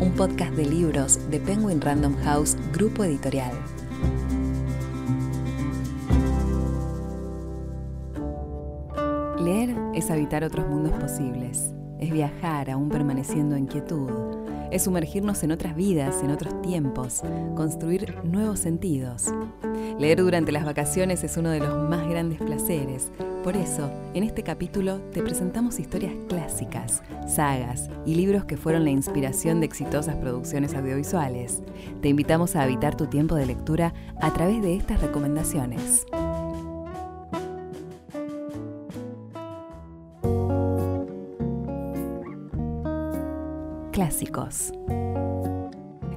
un podcast de libros de Penguin Random House Grupo Editorial. Leer es habitar otros mundos posibles, es viajar aún permaneciendo en quietud, es sumergirnos en otras vidas, en otros tiempos, construir nuevos sentidos. Leer durante las vacaciones es uno de los más grandes placeres. Por eso, en este capítulo te presentamos historias clásicas, sagas y libros que fueron la inspiración de exitosas producciones audiovisuales. Te invitamos a habitar tu tiempo de lectura a través de estas recomendaciones. Clásicos.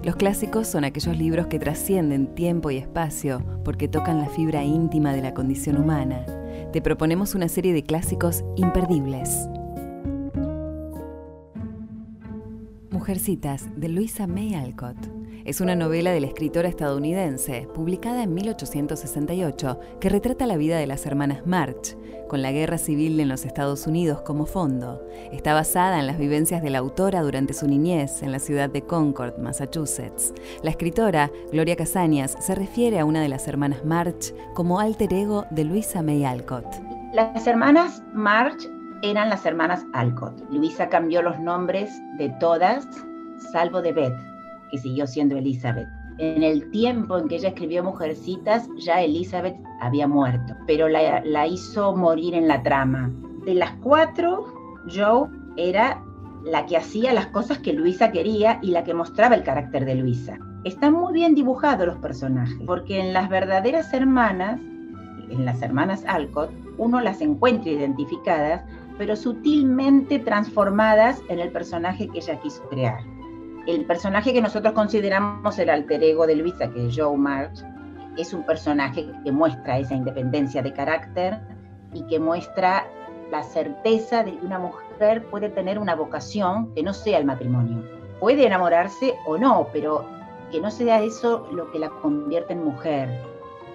Los clásicos son aquellos libros que trascienden tiempo y espacio porque tocan la fibra íntima de la condición humana. Te proponemos una serie de clásicos imperdibles. Mujercitas de Luisa May Alcott. Es una novela de la escritora estadounidense, publicada en 1868, que retrata la vida de las hermanas March, con la guerra civil en los Estados Unidos como fondo. Está basada en las vivencias de la autora durante su niñez en la ciudad de Concord, Massachusetts. La escritora, Gloria Casañas, se refiere a una de las hermanas March como alter ego de Luisa May Alcott. Las hermanas March eran las hermanas Alcott. Luisa cambió los nombres de todas, salvo de Beth, que siguió siendo Elizabeth. En el tiempo en que ella escribió Mujercitas, ya Elizabeth había muerto, pero la, hizo morir en la trama. De las cuatro, Joe era la que hacía las cosas que Luisa quería y la que mostraba el carácter de Luisa. Están muy bien dibujados los personajes, porque en las verdaderas hermanas, en las hermanas Alcott, uno las encuentra identificadas, pero sutilmente transformadas en el personaje que ella quiso crear el personaje que nosotros consideramos el alter ego de Luisa, que es Joe March, es un personaje que muestra esa independencia de carácter y que muestra la certeza de que una mujer puede tener una vocación que no sea el matrimonio. Puede enamorarse o no, pero que no sea eso lo que la convierte en mujer.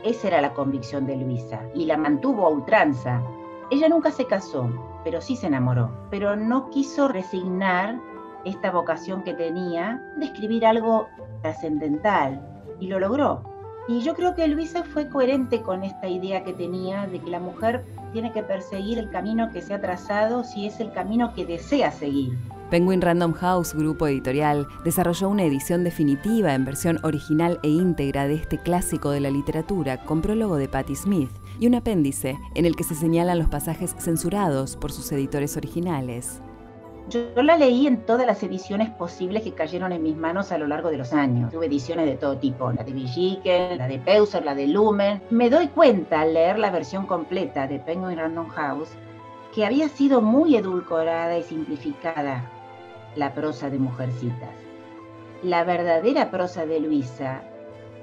Esa era la convicción de Luisa y la mantuvo a ultranza. Ella nunca se casó, pero sí se enamoró, pero no quiso resignar esta vocación que tenía de escribir algo trascendental y lo logró. Y yo creo que Luisa fue coherente con esta idea que tenía de que la mujer tiene que perseguir el camino que se ha trazado si es el camino que desea seguir. Penguin Random House, grupo editorial, desarrolló una edición definitiva en versión original e íntegra de este clásico de la literatura con prólogo de Patti Smith y un apéndice en el que se señalan los pasajes censurados por sus editores originales. Yo, la leí en todas las ediciones posibles que cayeron en mis manos a lo largo de los años. Tuve ediciones de todo tipo, la de Villiquen, la de Peuser, la de Lumen. Me doy cuenta al leer la versión completa de Penguin Random House que había sido muy edulcorada y simplificada la prosa de Mujercitas. La verdadera prosa de Luisa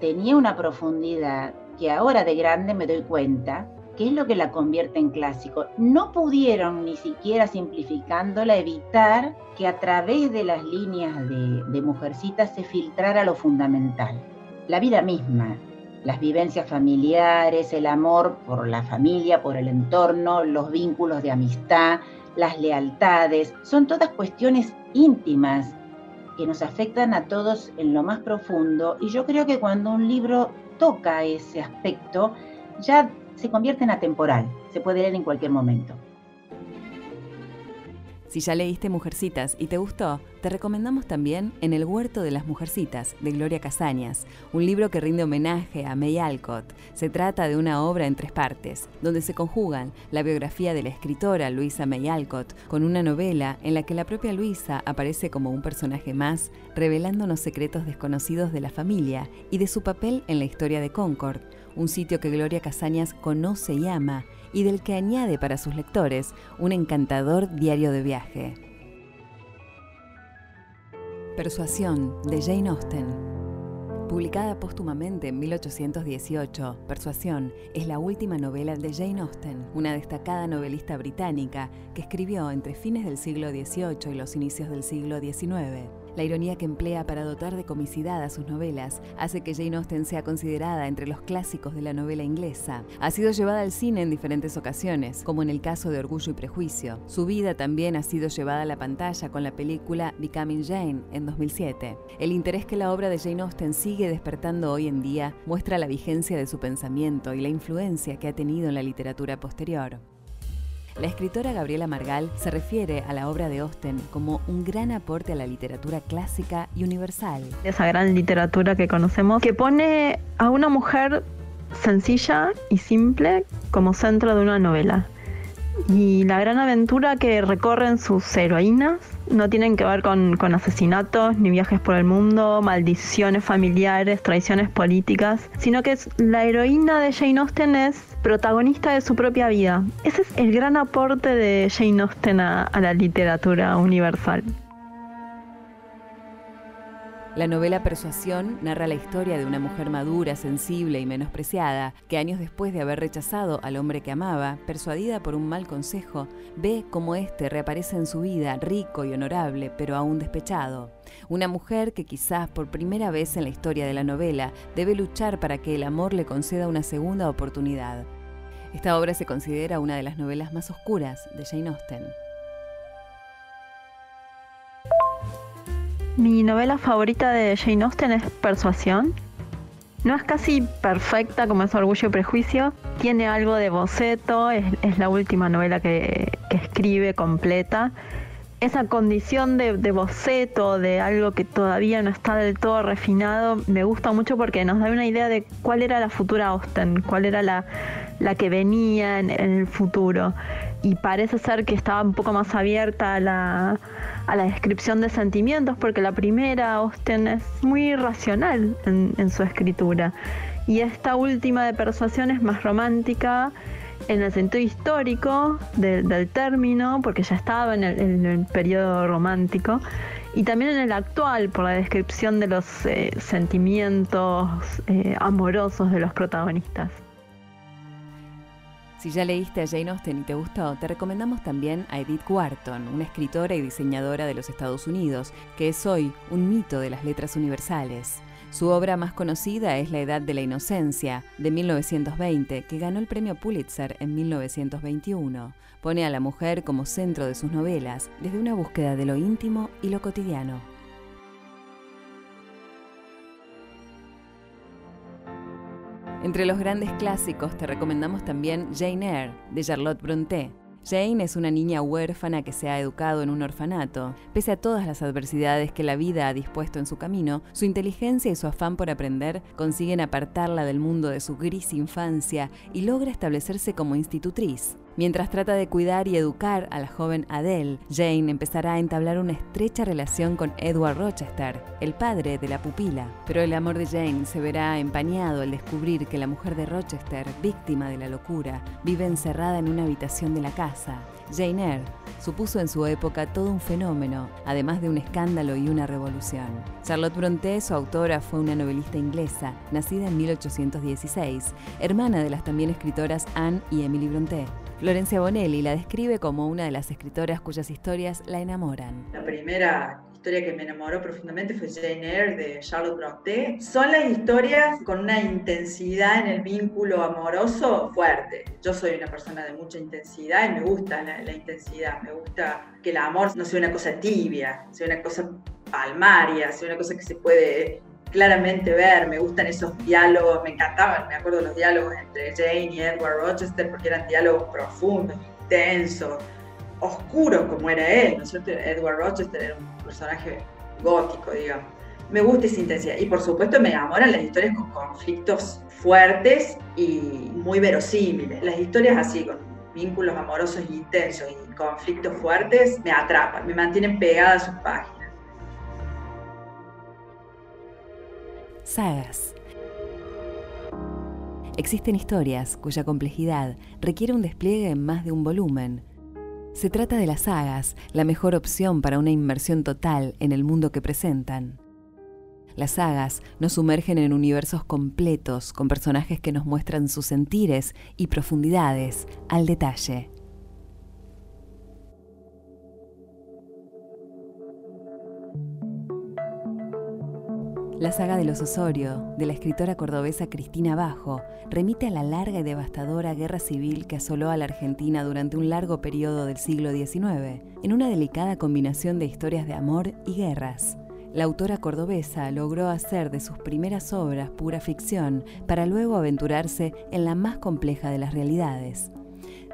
tenía una profundidad que ahora de grande me doy cuenta ¿Qué es lo que la convierte en clásico? No pudieron, ni siquiera simplificándola, evitar que a través de las líneas de, de se filtrara lo fundamental, la vida misma, las vivencias familiares, el amor por la familia, por el entorno, los vínculos de amistad, las lealtades, son todas cuestiones íntimas que nos afectan a todos en lo más profundo y yo creo que cuando un libro toca ese aspecto, ya se convierte en atemporal, se puede leer en cualquier momento. Si ya leíste Mujercitas y te gustó, te recomendamos también En el huerto de las Mujercitas, de Gloria Casañas, un libro que rinde homenaje a May Alcott. Se trata de una obra en tres partes, donde se conjugan la biografía de la escritora Luisa May Alcott con una novela en la que la propia Luisa aparece como un personaje más, revelándonos secretos desconocidos de la familia y de su papel en la historia de Concord, un sitio que Gloria Casañas conoce y ama y del que añade para sus lectores un encantador diario de viaje. Persuasión de Jane Austen. Publicada póstumamente en 1818, Persuasión es la última novela de Jane Austen, una destacada novelista británica que escribió entre fines del siglo XVIII y los inicios del siglo XIX. La ironía que emplea para dotar de comicidad a sus novelas hace que Jane Austen sea considerada entre los clásicos de la novela inglesa. Ha sido llevada al cine en diferentes ocasiones, como en el caso de Orgullo y Prejuicio. Su vida también ha sido llevada a la pantalla con la película Becoming Jane en 2007. El interés que la obra de Jane Austen sigue despertando hoy en día muestra la vigencia de su pensamiento y la influencia que ha tenido en la literatura posterior. La escritora Gabriela Margal se refiere a la obra de Austen como un gran aporte a la literatura clásica y universal. Esa gran literatura que conocemos que pone a una mujer sencilla y simple como centro de una novela. Y la gran aventura que recorren sus heroínas no tienen que ver con, asesinatos, ni viajes por el mundo, maldiciones familiares, traiciones políticas, sino que es, la heroína de Jane Austen es protagonista de su propia vida. Ese es el gran aporte de Jane Austen a, la literatura universal. La novela Persuasión narra la historia de una mujer madura, sensible y menospreciada, que años después de haber rechazado al hombre que amaba, persuadida por un mal consejo, ve cómo éste reaparece en su vida rico y honorable, pero aún despechado. Una mujer que quizás por primera vez en la historia de la novela debe luchar para que el amor le conceda una segunda oportunidad. Esta obra se considera una de las novelas más oscuras de Jane Austen. Mi novela favorita de Jane Austen es Persuasión. No es casi perfecta como es Orgullo y Prejuicio, tiene algo de boceto, es, la última novela que, escribe completa. Esa condición de, boceto, de algo que todavía no está del todo refinado, me gusta mucho porque nos da una idea de cuál era la futura Austen, cuál era la, la que venía en, el futuro. Y parece ser que estaba un poco más abierta a la, a la descripción de sentimientos, porque la primera, Austen, es muy racional en, su escritura. Y esta última de persuasión es más romántica en el sentido histórico del término, porque ya estaba en el, periodo romántico, y también en el actual, por la descripción de los eh, sentimientos eh, amorosos de los protagonistas. Si ya leíste a Jane Austen y te gustó, te recomendamos también a Edith Wharton, una escritora y diseñadora de los Estados Unidos, que es hoy un mito de las letras universales. Su obra más conocida es La Edad de la Inocencia, de 1920, que ganó el premio Pulitzer en 1921. Pone a la mujer como centro de sus novelas, desde una búsqueda de lo íntimo y lo cotidiano. Entre los grandes clásicos te recomendamos también Jane Eyre, de Charlotte Brontë. Jane es una niña huérfana que se ha educado en un orfanato. Pese a todas las adversidades que la vida ha dispuesto en su camino, su inteligencia y su afán por aprender consiguen apartarla del mundo de su gris infancia y logra establecerse como institutriz. Mientras trata de cuidar y educar a la joven Adele, Jane empezará a entablar una estrecha relación con Edward Rochester, el padre de la pupila. Pero el amor de Jane se verá empañado al descubrir que la mujer de Rochester, víctima de la locura, vive encerrada en una habitación de la casa. Jane Eyre supuso en su época todo un fenómeno, además de un escándalo y una revolución. Charlotte Brontë, su autora, fue una novelista inglesa, nacida en 1816, hermana de las también escritoras Anne y Emily Brontë. Florencia Bonelli la describe como una de las escritoras cuyas historias la enamoran. La primera historia que me enamoró profundamente fue Jane Eyre de Charlotte Brontë. Son las historias con una intensidad en el vínculo amoroso fuerte. Yo soy una persona de mucha intensidad y me gusta la, la intensidad, me gusta que el amor no sea una cosa tibia, sea una cosa palmaria, sea una cosa que se puede claramente ver, me gustan esos diálogos, me encantaban, me acuerdo los diálogos entre Jane y Edward Rochester porque eran diálogos profundos, intensos, oscuros como era él, ¿no es cierto? Edward Rochester era un personaje gótico, digamos. Me gusta esa intensidad y por supuesto me enamoran las historias con conflictos fuertes y muy verosímiles. Las historias así, con vínculos amorosos intensos y conflictos fuertes, me atrapan, me mantienen pegada a sus páginas. Sagas. Existen historias cuya complejidad requiere un despliegue en más de un volumen. Se trata de las sagas, la mejor opción para una inmersión total en el mundo que presentan. Las sagas nos sumergen en universos completos, con personajes que nos muestran sus sentires y profundidades al detalle. La saga de los Osorio, de la escritora cordobesa Cristina Bajo, remite a la larga y devastadora guerra civil que asoló a la Argentina durante un largo periodo del siglo XIX, en una delicada combinación de historias de amor y guerras. La autora cordobesa logró hacer de sus primeras obras pura ficción para luego aventurarse en la más compleja de las realidades.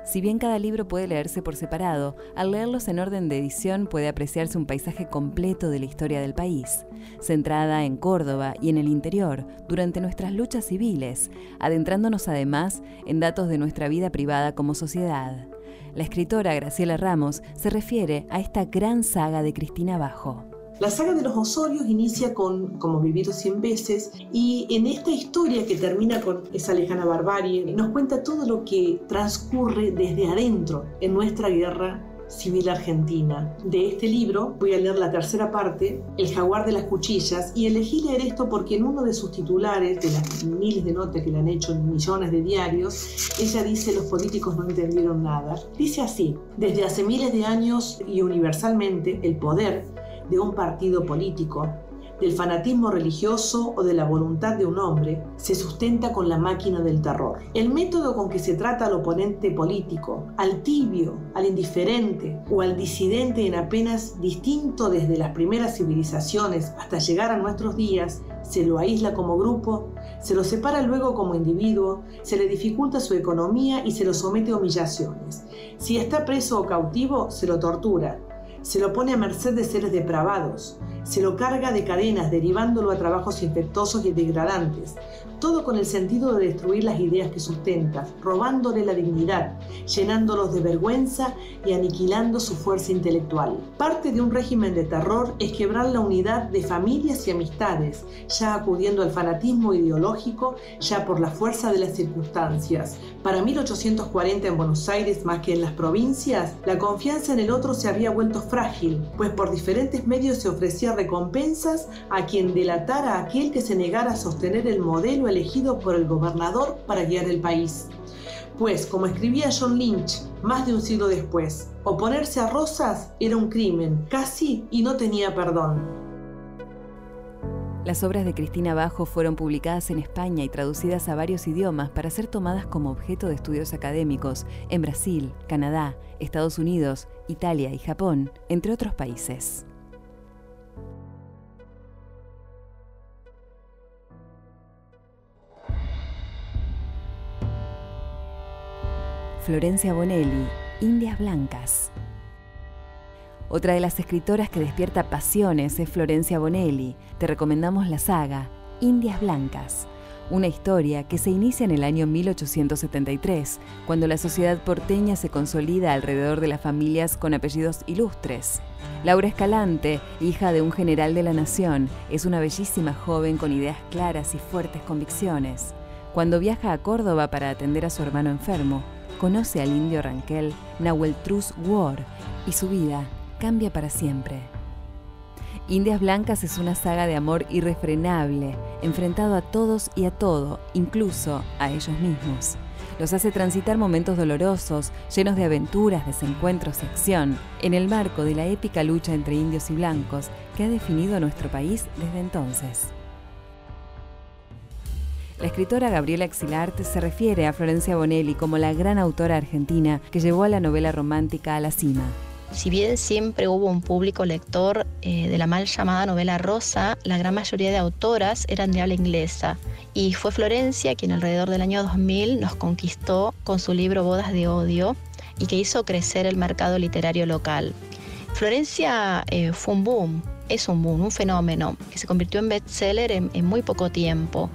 Si bien cada libro puede leerse por separado, al leerlos en orden de edición puede apreciarse un paisaje completo de la historia del país, centrada en Córdoba y en el interior durante nuestras luchas civiles, adentrándonos además en datos de nuestra vida privada como sociedad. La escritora Graciela Ramos se refiere a esta gran saga de Cristina Bajo. La saga de los Osorios inicia con Como vivido cien veces y en esta historia que termina con esa lejana barbarie nos cuenta todo lo que transcurre desde adentro en nuestra guerra civil argentina. De este libro voy a leer la tercera parte, El jaguar de las cuchillas, y elegí leer esto porque en uno de sus titulares, de las miles de notas que le han hecho en millones de diarios, ella dice los políticos no entendieron nada. Dice así, desde hace miles de años y universalmente el poder de un partido político, del fanatismo religioso o de la voluntad de un hombre, se sustenta con la máquina del terror. El método con que se trata al oponente político, al tibio, al indiferente o al disidente en apenas distinto desde las primeras civilizaciones hasta llegar a nuestros días, se lo aísla como grupo, se lo separa luego como individuo, se le dificulta su economía y se lo somete a humillaciones. Si está preso o cautivo, se lo tortura, se lo pone a merced de seres depravados, se lo carga de cadenas derivándolo a trabajos infectosos y degradantes, todo con el sentido de destruir las ideas que sustenta, robándole la dignidad, llenándolos de vergüenza y aniquilando su fuerza intelectual. Parte de un régimen de terror es quebrar la unidad de familias y amistades, ya acudiendo al fanatismo ideológico, ya por la fuerza de las circunstancias. Para 1840 en Buenos Aires, más que en las provincias, la confianza en el otro se había vuelto frágil, pues por diferentes medios se ofrecía recompensas a quien delatara a aquel que se negara a sostener el modelo elegido por el gobernador para guiar el país. Pues, como escribía John Lynch más de un siglo después, oponerse a Rosas era un crimen, casi y no tenía perdón. Las obras de Cristina Bajo fueron publicadas en España y traducidas a varios idiomas para ser tomadas como objeto de estudios académicos en Brasil, Canadá, Estados Unidos, Italia y Japón, entre otros países. Florencia Bonelli, Indias Blancas. Otra de las escritoras que despierta pasiones es Florencia Bonelli. Te recomendamos la saga Indias Blancas, una historia que se inicia en el año 1873, cuando la sociedad porteña se consolida alrededor de las familias con apellidos ilustres. Laura Escalante, hija de un general de la nación, es una bellísima joven con ideas claras y fuertes convicciones. Cuando viaja a Córdoba para atender a su hermano enfermo, conoce al indio Ranquel Nahuel Trus War y su vida cambia para siempre. Indias Blancas es una saga de amor irrefrenable, enfrentado a todos y a todo, incluso a ellos mismos. Los hace transitar momentos dolorosos, llenos de aventuras, desencuentros y acción, en el marco de la épica lucha entre indios y blancos que ha definido nuestro país desde entonces. La escritora Gabriela Exilart se refiere a Florencia Bonelli como la gran autora argentina que llevó a la novela romántica a la cima. Si bien siempre hubo un público lector eh, de la mal llamada novela rosa, la gran mayoría de autoras eran de habla inglesa. Y fue Florencia quien alrededor del año 2000 nos conquistó con su libro Bodas de Odio y que hizo crecer el mercado literario local. Florencia eh, fue un boom, es un boom, un fenómeno que se convirtió en bestseller en, en muy poco tiempo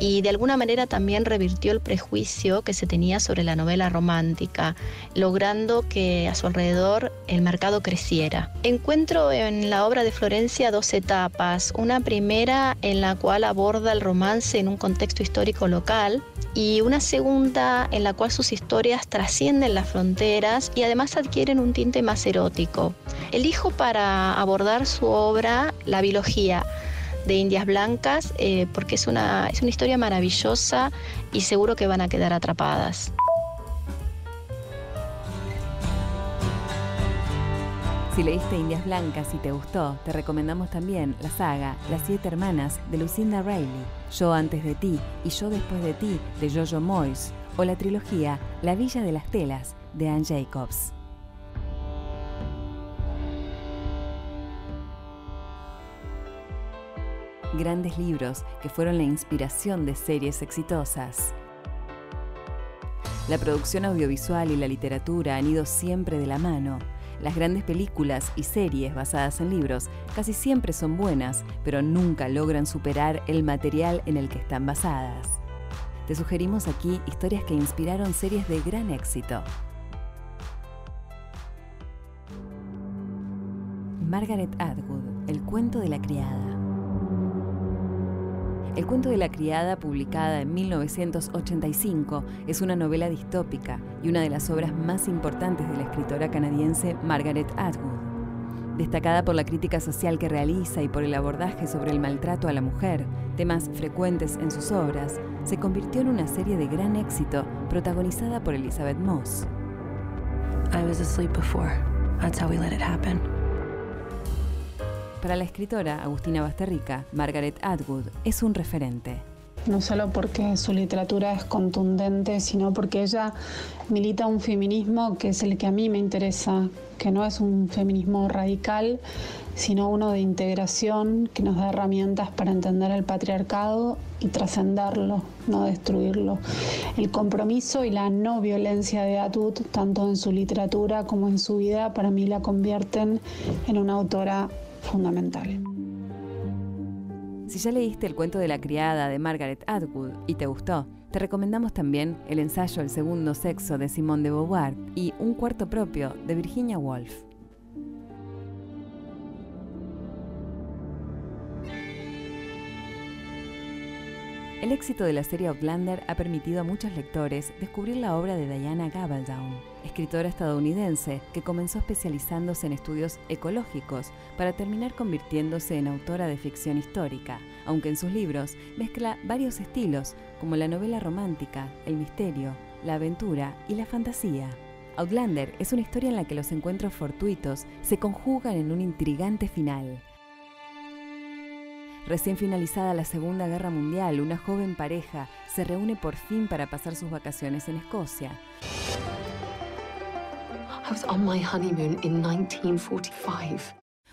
y de alguna manera también revirtió el prejuicio que se tenía sobre la novela romántica, logrando que a su alrededor el mercado creciera. Encuentro en la obra de Florencia dos etapas, una primera en la cual aborda el romance en un contexto histórico local, y una segunda en la cual sus historias trascienden las fronteras y además adquieren un tinte más erótico. Elijo para abordar su obra la biología de Indias Blancas eh, porque es una, es una historia maravillosa y seguro que van a quedar atrapadas. Si leíste Indias Blancas y te gustó, te recomendamos también la saga Las Siete Hermanas de Lucinda Riley, Yo antes de ti y Yo después de ti de Jojo Moyes, o la trilogía La Villa de las Telas de Anne Jacobs. Grandes libros que fueron la inspiración de series exitosas. La producción audiovisual y la literatura han ido siempre de la mano las grandes películas y series basadas en libros casi siempre son buenas, pero nunca logran superar el material en el que están basadas. Te sugerimos aquí historias que inspiraron series de gran éxito. Margaret Atwood, El cuento de la criada. El cuento de la criada, publicada en 1985, es una novela distópica y una de las obras más importantes de la escritora canadiense Margaret Atwood. Destacada por la crítica social que realiza y por el abordaje sobre el maltrato a la mujer, temas frecuentes en sus obras, se convirtió en una serie de gran éxito protagonizada por Elizabeth Moss. I was asleep before. That's how we let it happen. Para la escritora Agustina Basterrica, Margaret Atwood es un referente. No solo porque su literatura es contundente, sino porque ella milita un feminismo que es el que a mí me interesa, que no es un feminismo radical, sino uno de integración que nos da herramientas para entender el patriarcado y trascenderlo, no destruirlo. El compromiso y la no violencia de Atwood, tanto en su literatura como en su vida, para mí la convierten en una autora fundamental. Si ya leíste el cuento de la criada de Margaret Atwood y te gustó, te recomendamos también el ensayo El segundo sexo de Simone de Beauvoir y Un cuarto propio de Virginia Woolf. El éxito de la serie Outlander ha permitido a muchos lectores descubrir la obra de Diana Gabaldon, escritora estadounidense que comenzó especializándose en estudios ecológicos para terminar convirtiéndose en autora de ficción histórica, aunque en sus libros mezcla varios estilos como la novela romántica, el misterio, la aventura y la fantasía. Outlander es una historia en la que los encuentros fortuitos se conjugan en un intrigante final Recién finalizada la Segunda Guerra Mundial, una joven pareja se reúne por fin para pasar sus vacaciones en Escocia.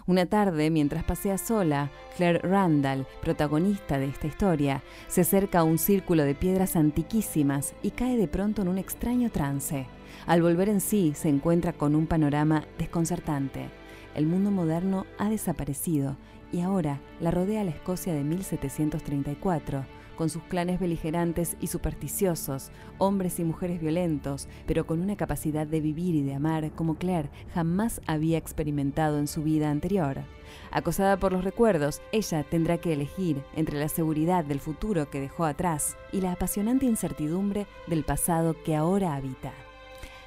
Una tarde, mientras pasea sola, Claire Randall, protagonista de esta historia, se acerca a un círculo de piedras antiquísimas y cae de pronto en un extraño trance. Al volver en sí, se encuentra con un panorama desconcertante. El mundo moderno ha desaparecido y ahora la rodea la Escocia de 1734, con sus clanes beligerantes y supersticiosos, hombres y mujeres violentos, pero con una capacidad de vivir y de amar como Claire jamás había experimentado en su vida anterior. Acosada por los recuerdos, ella tendrá que elegir entre la seguridad del futuro que dejó atrás y la apasionante incertidumbre del pasado que ahora habita.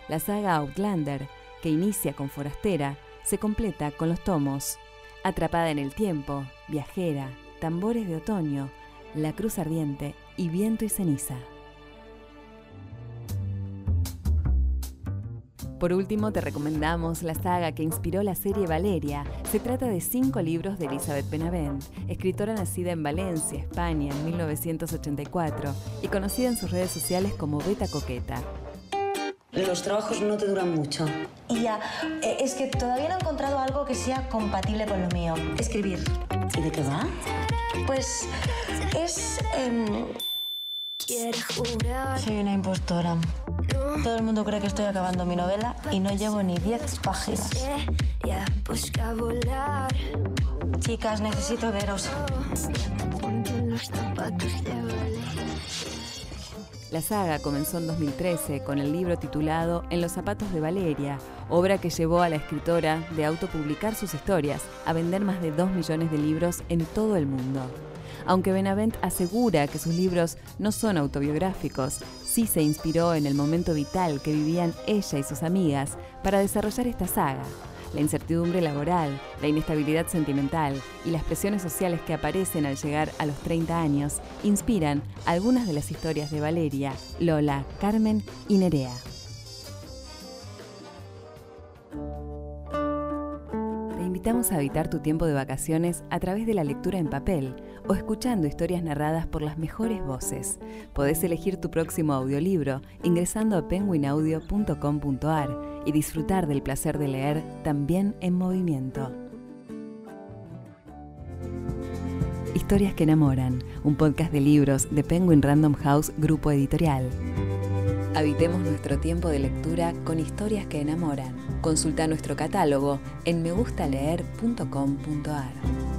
La saga Outlander, que inicia con Forastera, se completa con los tomos Atrapada en el tiempo, viajera, tambores de otoño, la cruz ardiente y viento y ceniza. Por último, te recomendamos la saga que inspiró la serie Valeria. Se trata de cinco libros de Elizabeth Benavent, escritora nacida en Valencia, España, en 1984 y conocida en sus redes sociales como Beta Coqueta. Los trabajos no te duran mucho. Y ya, eh, es que todavía no he encontrado algo que sea compatible con lo mío. Escribir. ¿Y de qué va? Pues es... Eh... Soy una impostora. Todo el mundo cree que estoy acabando mi novela y no llevo ni 10 páginas. Chicas, necesito veros. La saga comenzó en 2013 con el libro titulado En los zapatos de Valeria, obra que llevó a la escritora de autopublicar sus historias a vender más de 2 millones de libros en todo el mundo. Aunque Benavent asegura que sus libros no son autobiográficos, sí se inspiró en el momento vital que vivían ella y sus amigas para desarrollar esta saga. La incertidumbre laboral, la inestabilidad sentimental y las presiones sociales que aparecen al llegar a los 30 años inspiran algunas de las historias de Valeria, Lola, Carmen y Nerea. Invitamos a habitar tu tiempo de vacaciones a través de la lectura en papel o escuchando historias narradas por las mejores voces. Podés elegir tu próximo audiolibro ingresando a penguinaudio.com.ar y disfrutar del placer de leer también en movimiento. Historias que enamoran, un podcast de libros de Penguin Random House Grupo Editorial. Habitemos nuestro tiempo de lectura con historias que enamoran. Consulta nuestro catálogo en megustaleer.com.ar.